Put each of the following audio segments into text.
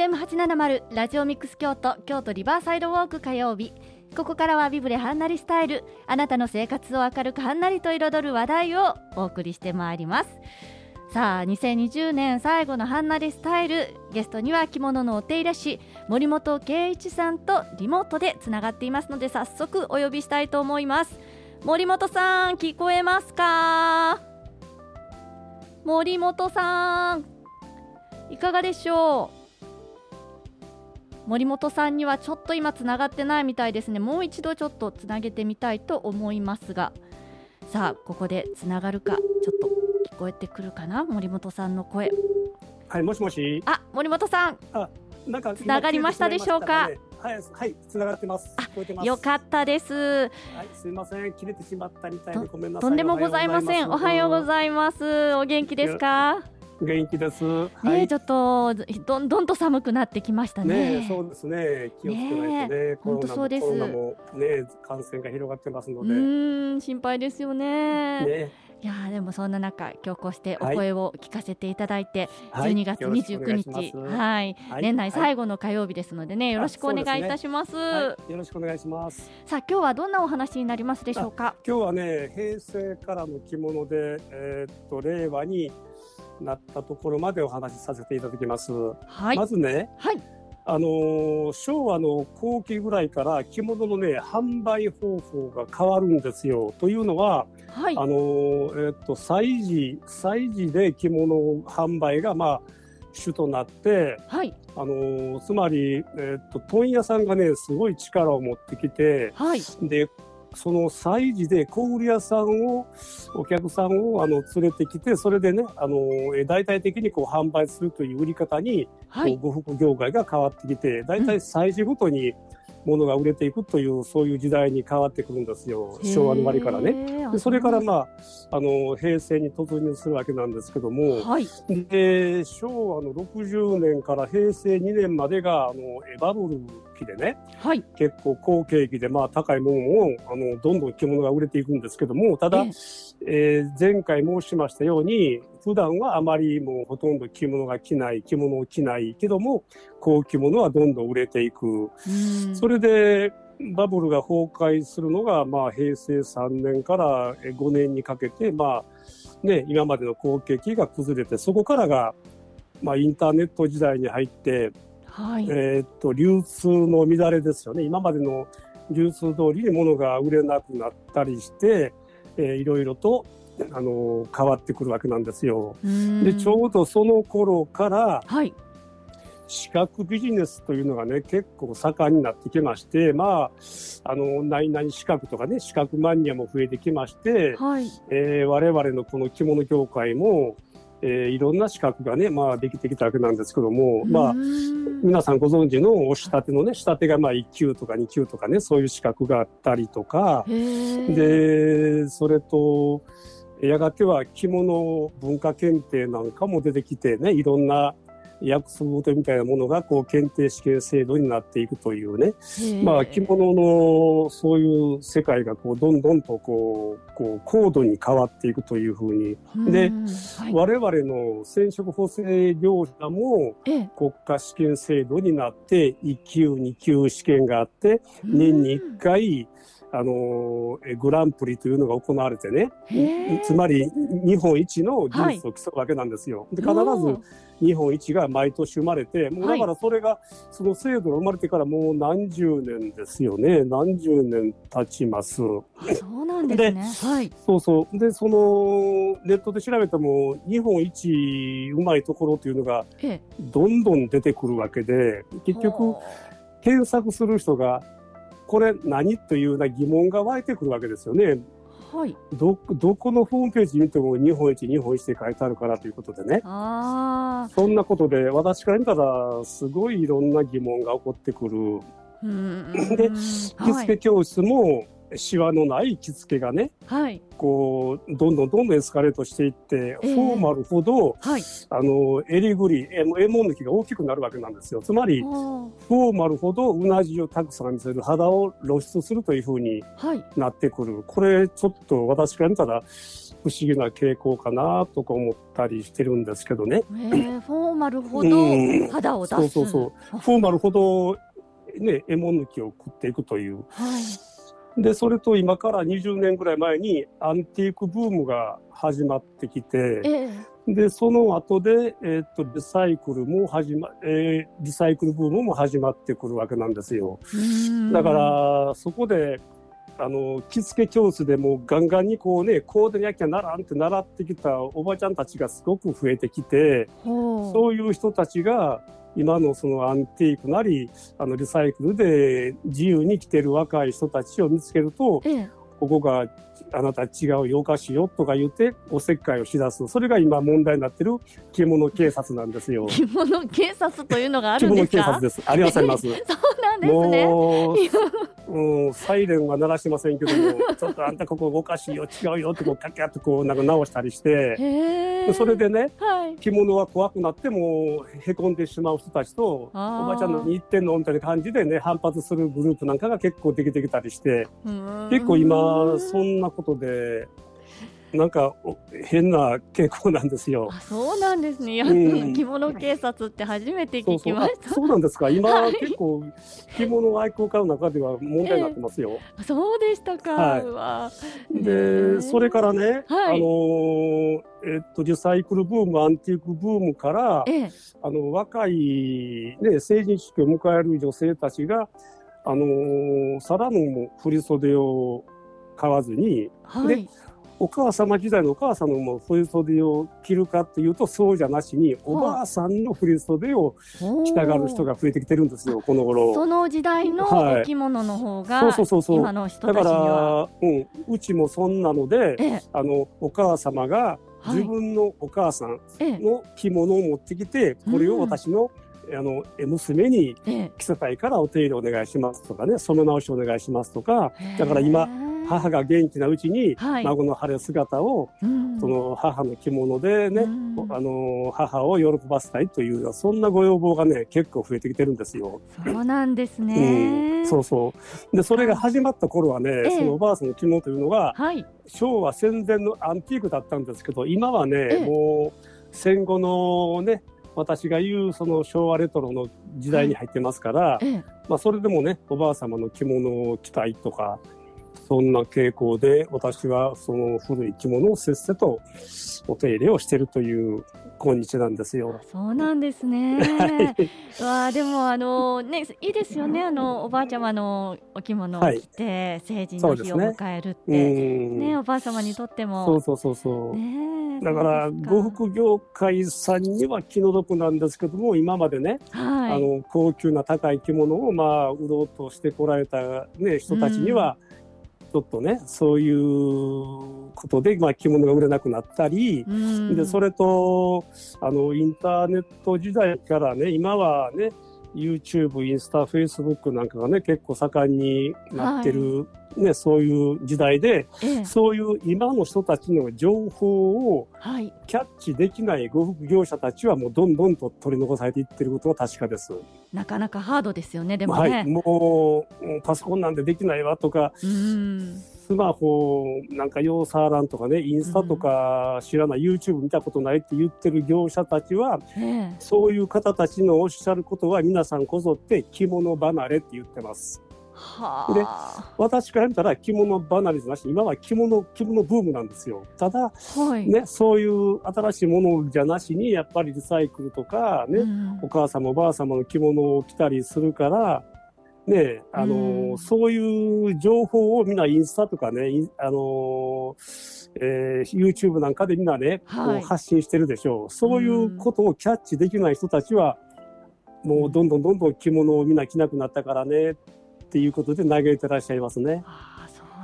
FM870 ラジオミックス京都京都リバーサイドウォーク火曜日。ここからはビブレハンナリスタイル。あなたの生活を明るくはんなりと彩る話題をお送りしてまいります。さあ2020年最後のハンナリスタイル。ゲストには着物のお手入れ師森本圭一さんとリモートでつながっていますので早速お呼びしたいと思います。森本さん聞こえますか？森本さんいかがでしょう？森本さんにはちょっと今つながってないみたいですね。もう一度ちょっとつなげてみたいと思いますが。さあここでつながるかちょっと聞こえてくるかな？森本さんの声。はいもしもし。あ森本さん。あなんかつながりましたでしょうか？ね、はいはいつながってます。聞こえてます。よかったです。はいすみません。切れてしまったみたいでごめんなさい。とんでもございません。おはようございます。お元気ですか？元気です。ね、はい、ちょっとどんどんと寒くなってきましたね。ねそうですね。気をつけないとね。本当そうです。もね感染が広がってますので。うん心配ですよね。ねいやでもそんな中今日こうしてお声を聞かせていただいて、はい、12月29日はい、はい、年内最後の火曜日ですのでねよろしくお願いいたします、ねはい、よろしくお願いしますさあ今日はどんなお話になりますでしょうか？今日はね平成からの着物でえー、っと令和になったところまでお話しさせていただきます。はい、まずね、はい、あの昭和の後期ぐらいから着物のね販売方法が変わるんですよ。というのは、はい、あのえっと祭事祭事で着物販売がまあ主となって、はい、あのつまり、えっと問屋さんがねすごい力を持ってきて、はい、でその催事で小売屋さんを、お客さんをあの連れてきて、それでね、あの、大体的にこう販売するという売り方に、はい、呉服業界が変わってきて、大体催事ごとに、ものが売れていくというそういう時代に変わってくるんですよ。昭和の終わりからね。でそれからまああの平成に突入するわけなんですけども、はい、で昭和の60年から平成2年までがあのエバブル期でね、はい、結構好景気でまあ高いものをあのどんどん着物が売れていくんですけどもただ、え。えー、前回申しましたように普段はあまりもうほとんど着物が着ない着物を着ないけども高級物はどんどん売れていく。それでバブルが崩壊するのが、まあ、平成3年から5年にかけて、まあね、今までの好景気が崩れてそこからが、まあ、インターネット時代に入って、はい、えー、っと流通の乱れですよね。今までの流通通りに物が売れなくなったりして、えー、いろいろとあの変わってくるわけなんですよ。でちょうどその頃から、はい、資格ビジネスというのがね結構盛んになってきましてまああの何々資格とかね資格マニアも増えてきまして、はい。えー、我々のこの着物業界もえー、いろんな資格がね、まあ、できてきたわけなんですけども、まあ、皆さんご存知のお仕立てのね、仕立てがまあ1級とか2級とかね、そういう資格があったりとか、で、それと、やがては着物文化検定なんかも出てきてね、いろんな約束事みたいなものがこう検定試験制度になっていくというね、まあ着物のそういう世界がこうどんどんとこうこう高度に変わっていくというふうに、で、はい、我々の染色補正業者も国家試験制度になって1級2級試験があって年に1回あのグランプリというのが行われてね、つまり日本一の技術を競うわけなんですよ。はい、で必ず日本一が毎年生まれて、もうだからそれが、その制度が生まれてからもう何十年ですよね。何十年経ちます。そうなんですね。はい。そうそう。で、その、ネットで調べても、日本一うまいところというのが、どんどん出てくるわけで、結局、検索する人が、これ何というような疑問が湧いてくるわけですよね。はい、どどこのホームページ見ても日本一日本一って書いてあるからということでね。あそんなことで私から見たらすごいいろんな疑問が起こってくる。で着付け教室も、シワのない着付けがね、はい、こうどんどんどんどんエスカレートしていって、えー、フォーマルほど、はい、あの襟ぐりええもん抜きが大きくなるわけなんですよ。つまりフォーマルほどうなじをたくさん見せる肌を露出するというふうになってくる、はい、これちょっと私から見たら不思議な傾向かなとか思ったりしてるんですけどね。えー、フォーマルほど肌を出す、うん、そうそうそう。フォーマルほどね獲物抜きを食っていくという。はいで、それと今から20年ぐらい前にアンティークブームが始まってきて、ええ、で、その後で、えー、っと、リサイクルも始ま、えー、リサイクルブームも始まってくるわけなんですよ。だから、そこで、あの、着付け教室でもガンガンにこうね、コーデにやきゃならんって習ってきたおばちゃんたちがすごく増えてきて、そういう人たちが、今のそのアンティークなり、あのリサイクルで自由に来てる若い人たちを見つけると、ええ、ここがあなた違うよ、おかしいよとか言っておせっかいをしだす。それが今問題になってる着物警察なんですよ。着物警察というのがあるんですか？着物警察です。ありますあります。そうなんですね。うん、サイレンは鳴らしませんけども、ちょっとあんたここおかしいよ、違うよってこう、カキャッとこう、なんか直したりして、それでね、はい、着物は怖くなっても、へこんでしまう人たちと、おばちゃんのに言ってんのみたいな感じでね、反発するグループなんかが結構できてきたりして、結構今、そんなことで、なんか変な傾向なんですよ。あそうなんですね。うん、着物警察って初めて聞きました。そうなんですか。今、はい、結構着物愛好家の中では問題になってますよ。えー、そうでしたか。はい、で、それからね、はい、あのー、えっとリサイクルブーム、アンティークブームから、えー、あの若いね成人式を迎える女性たちがあのー、さらの振り袖を買わずに、はい、お母様時代のお母さんのも振り袖を着るかっていうとそうじゃなしにおばあさんの振り袖を着たがる人が増えてきてるんですよこの頃。その時代のお着物の方が、はい、そうそうそう。今の人たちには。だから、うん、うちもそんなので、ええ、あのお母様が自分のお母さんの着物を持ってきて、これを私の、あの娘に着せたいからお手入れお願いしますとかね染め直しお願いしますとかだから今母が元気なうちに、孫の晴れ姿を、その母の着物でね、あの母を喜ばせたいというそんなご要望がね結構増えてきてるんですよ。そうなんですね、うん、そうそう。でそれが始まった頃はね、えー、そのおばあさんの着物というのが、はい、昭和戦前のアンティークだったんですけど今はね、えー、もう戦後のね私が言うその昭和レトロの時代に入ってますから、はい、まあ、それでもねおばあ様の着物を着たいとかそんな傾向で私はその古い着物をせっせとお手入れをしているという今日なんですよ。そうなんですね。わあでもあのねいいですよね。あのおばあちゃまのお着物を着て、はい、成人の日を迎えるって。ね、ね、おばあ様にとっても。そうそうそうそう。ね、だから呉服業界さんには気の毒なんですけども今までね、はい、あの高級な高い着物をまあ売ろうとしてこられたね人たちには、うんちょっとね、そういうことで、まあ、着物が売れなくなったり、で、それと、あの、インターネット時代からね、今はね、YouTube、インスタ、フェイスブックなんかがね、結構盛んになってる、はい、ね、そういう時代で、ええ、そういう今の人たちの情報をキャッチできない呉服業者たちはもうどんどんと取り残されていってることは確かです。なかなかハードですよね、でもね。はい、もう、パソコンなんでできないわとか、スマホなんか用触らんとかね、インスタとか知らない、うん、YouTube 見たことないって言ってる業者たちは、そういう方たちのおっしゃることは皆さんこぞって着物離れって言ってます。はで私から見たら着物離れじゃなし。今は着物着物ブームなんですよ。ただ、はい、ね、そういう新しいものじゃなしにやっぱりリサイクルとかね、うん、お母様おばあ様の着物を着たりするからね、あの、うん、そういう情報をみんなインスタとかね、あのえー、YouTube なんかでみんなね、はい、発信してるでしょう。そういうことをキャッチできない人たちは、もうどんどんどんどん着物をみんな着なくなったからねっていうことで嘆いてらっしゃいますね。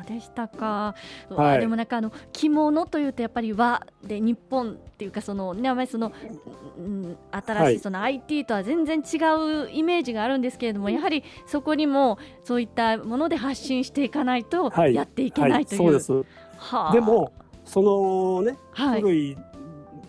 でしたか、はい、でもなんかあの着物というとやっぱり和で日本っていうかそのねあまりその、うん、新しいその IT とは全然違うイメージがあるんですけれども、やはりそこにもそういったもので発信していかないとやっていけないという。はいはい、そうです。はあ、でもそのね、古い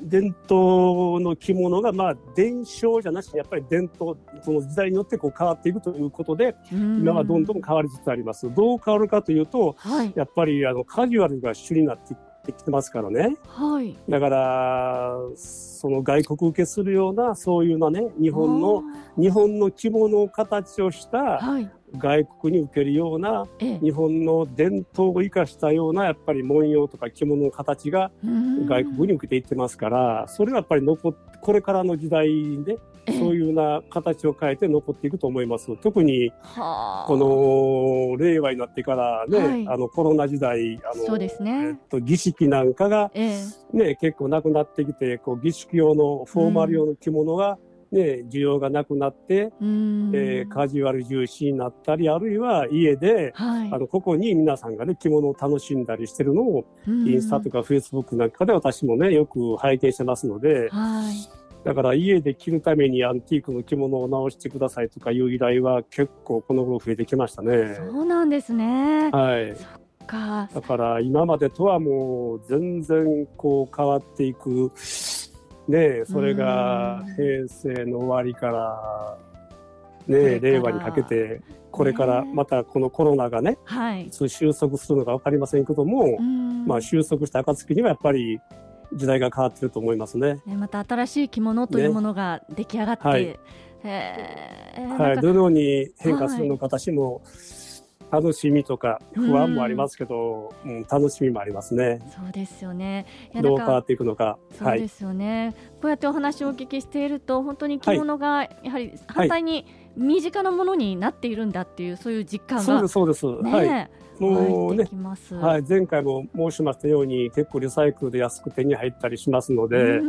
伝統の着物が、まあ、伝承じゃなしに、やっぱり伝統、その時代によってこう変わっていくということで、今はどんどん変わりつつあります。どう変わるかというと、はい、やっぱりあのカジュアルが主になってきてますからね。はい。だから、その外国受けするような、そういうなね、日本の、日本の着物を形をした、外国に受けるような、日本の伝統を生かしたような、やっぱり文様とか着物の形が外国に受けていってますから、それはやっぱり残っこれからの時代で、そういうような形を変えて残っていくと思います。特に、この令和になってからね、はい、あのコロナ時代、あのそうですね、えっと、儀式なんかが、ええ、ね、結構なくなってきて、こう儀式用のフォーマル用の着物が、ね、需要がなくなって、えー、カジュアル重視になったり、あるいは家で、はい、あの、ここに皆さんがね、着物を楽しんだりしてるのを、インスタとかフェイスブックなんかで私もね、よく拝見してますので、はいだから家で着るためにアンティークの着物を直してくださいとかいう依頼は結構この頃増えてきましたね。そうなんですね。はい。そっか。だから今までとはもう全然こう変わっていく。ねそれが平成の終わりからね令和にかけてこれからまたこのコロナがね、はい、収束するのか分かりませんけども、まあ収束した暁にはやっぱり時代が変わってると思いますね。ねまた新しい着物というものが出来上がって、ね、はい、はい、どのように変化するのか、私も楽しみとか不安もありますけど、うん、楽しみもありますね。そうですよね。どう変わっていくのか。そうですよね、はい、こうやってお話をお聞きしていると、本当に着物がやはり反対に身近なものになっているんだっていう、そういう実感が、そうですそうです。ね、はい。もうね、はい、前回も申しましたように結構リサイクルで安く手に入ったりしますので、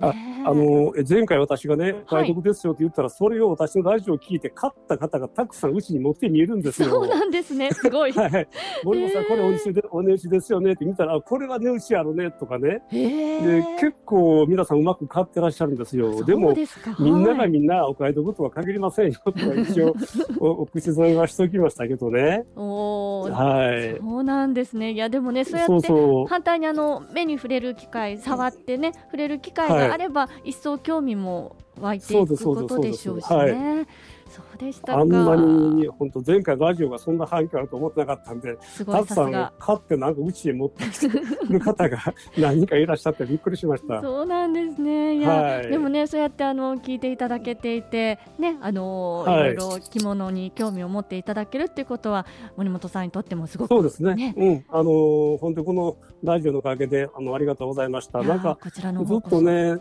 ああの前回私がね、外国ですよって言ったら、それを私のラジオを聞いて、買った方がたくさんうちに持って見えるんですよ。そうなんですね、すごい。はい、森本さん、これお値打ちでお値打ちですよねって見たら、これは値打ちやろねとかね。で結構皆さんうまく買ってらっしゃるんですよ。でも、みんながみんなお買い得とは限りませんよとか一応 おお口添えはしておきましたけどね。おはい。そうなんですね。いやでもね、そうやって反対にあの目に触れる機会、触ってね、触れる機会があれば、はい、一層興味も湧いていくことでしょうしね。そうでしたあんなに本当前回ラジオがそんな反響あると思ってなかったんで、たくさん買ってなんかうちへ持ってきてる方が何人かいらっしゃってびっくりしました。そうなんですね。いや、はい、でもねそうやってあの聞いていただけていてねあの、はい、いろいろ着物に興味を持っていただけるっていうことは森本さんにとってもすごく、そうですね。ねうん、あの本当このラジオのおかげであのありがとうございました。なんかずっとね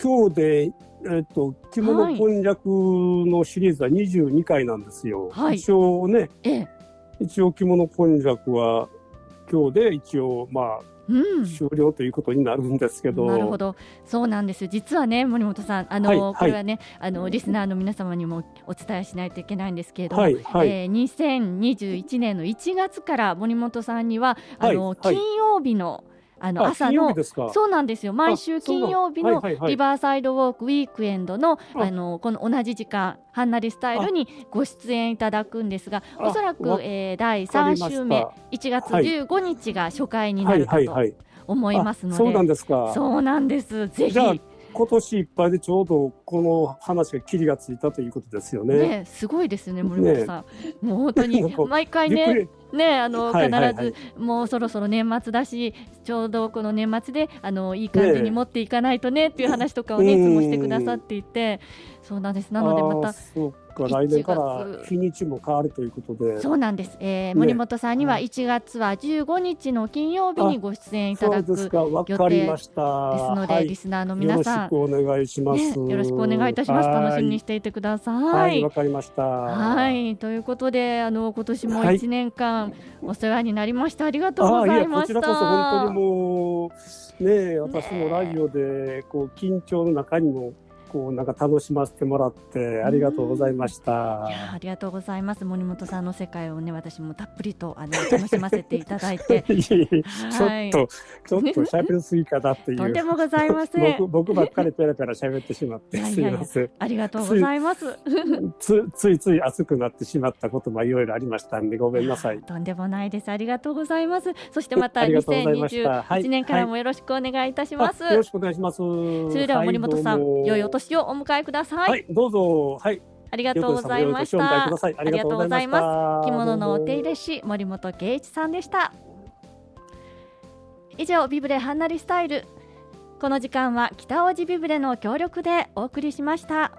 今日でえっと、着物今弱のシリーズは22回なんですよ。はい、一応ね、ええ、一応着物今弱は今日で一応まあ、うん、終了ということになるんですけど。なるほど。そうなんです。実はね、森本さん、あの、はい、これはね、あの、リスナーの皆様にもお伝えしないといけないんですけれども、はいはい、えー、2021年の1月から森本さんには、あの、金曜日のあの朝のそうなんですよ。毎週金曜日のリバーサイドウォークウィークエンドのあ。のこの同じ時間ハンナリスタイルにご出演いただくんですがおそらく、えー、第3週目1月15日が初回になるかと思いますので、そうなんですか。そうなんです。ぜひ。今年いっぱいでちょうどこの話が切りがついたということですよね。ねすごいですね森本さん。ね、もう本当に 毎回ねねあの、必ずもうそろそろ年末だしちょうどこの年末であのいい感じに持っていかないとねっていう話とかをね、いつもしてくださっていて。そうなんです。なのでまたか。来年から日にちも変わるということで。そうなんです、えー、森本さんには1月は15日の金曜日にご出演いただく予定ですので、はい、リスナーの皆さん。よろしくお願いします、ね、よろしくお願いいたします。楽しみにしていてください。はいわ、かりました。はい。ということであの今年も1年間お世話になりました、ありがとうございました。こちらこそ本当にもうね私もラジオでこう緊張の中にもこうなんか楽しませてもらってありがとうございました。いやありがとうございます。森本さんの世界をね私もたっぷりとあの楽しませていただいて。いいちょっとちょっと喋りすぎかなっていう。とんでもございません。僕僕ばっかりペラペラ喋ってしまってすみません。ありがとうございます。つついつい熱くなってしまったこともいろいろありましたんでごめんなさい。とんでもないです。ありがとうございます。そしてまた2021年からもよろしくお願いいたします、はい、よろしくお願いします。それでは森本さん、良いお年をお迎えください。はい、どうぞ。はい。ありがとうございました。ありがとうございます。着物のお手入れ師森本圭一さんでした。以上ビブレハンナリスタイルこの時間は北大路ビブレの協力でお送りしました。